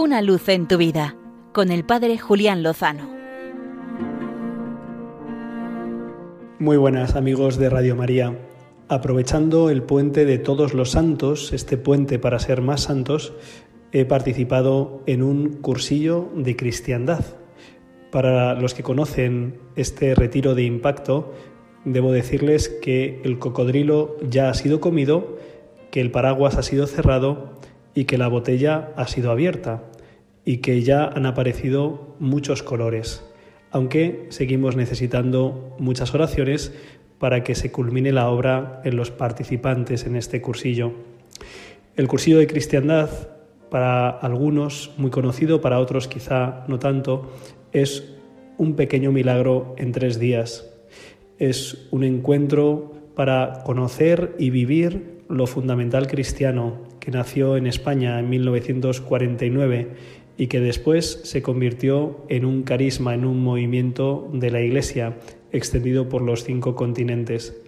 Una luz en tu vida con el Padre Julián Lozano. Muy buenas amigos de Radio María. Aprovechando el puente de todos los santos, este puente para ser más santos, he participado en un cursillo de cristiandad. Para los que conocen este retiro de impacto, debo decirles que el cocodrilo ya ha sido comido, que el paraguas ha sido cerrado y que la botella ha sido abierta y que ya han aparecido muchos colores, aunque seguimos necesitando muchas oraciones para que se culmine la obra en los participantes en este cursillo. El cursillo de cristiandad, para algunos muy conocido, para otros quizá no tanto, es un pequeño milagro en tres días. Es un encuentro para conocer y vivir lo fundamental cristiano nació en España en 1949 y que después se convirtió en un carisma, en un movimiento de la Iglesia extendido por los cinco continentes.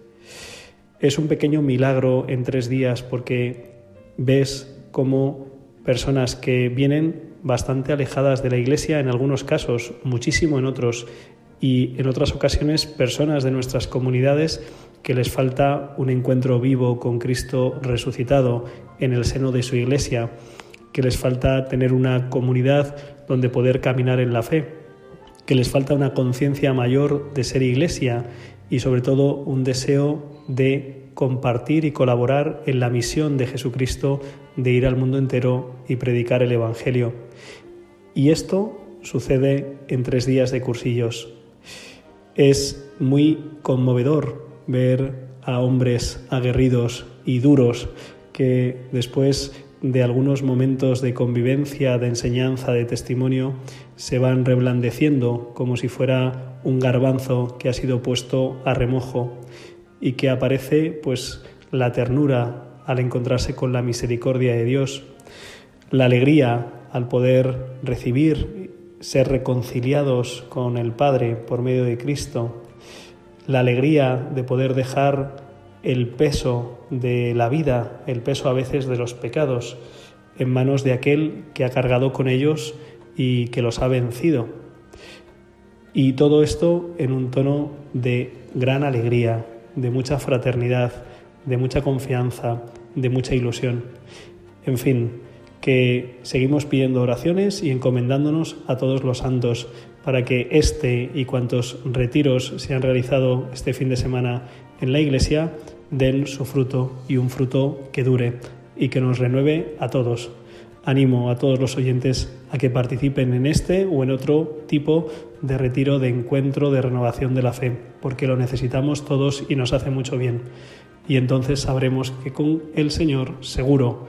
Es un pequeño milagro en tres días porque ves cómo personas que vienen bastante alejadas de la Iglesia en algunos casos, muchísimo en otros, y en otras ocasiones personas de nuestras comunidades que les falta un encuentro vivo con Cristo resucitado en el seno de su Iglesia, que les falta tener una comunidad donde poder caminar en la fe, que les falta una conciencia mayor de ser Iglesia y sobre todo un deseo de compartir y colaborar en la misión de Jesucristo de ir al mundo entero y predicar el Evangelio. Y esto sucede en tres días de cursillos. Es muy conmovedor ver a hombres aguerridos y duros que después de algunos momentos de convivencia, de enseñanza, de testimonio, se van reblandeciendo como si fuera un garbanzo que ha sido puesto a remojo y que aparece pues la ternura al encontrarse con la misericordia de Dios, la alegría al poder recibir, ser reconciliados con el Padre por medio de Cristo, la alegría de poder dejar el peso de la vida, el peso a veces de los pecados, en manos de aquel que ha cargado con ellos y que los ha vencido. Y todo esto en un tono de gran alegría, de mucha fraternidad, de mucha confianza, de mucha ilusión. En fin, que seguimos pidiendo oraciones y encomendándonos a todos los santos para que este y cuantos retiros se han realizado este fin de semana en la Iglesia den su fruto y un fruto que dure y que nos renueve a todos. Animo a todos los oyentes a que participen en este o en otro tipo de retiro, de encuentro, de renovación de la fe, porque lo necesitamos todos y nos hace mucho bien. Y entonces sabremos que con el Señor seguro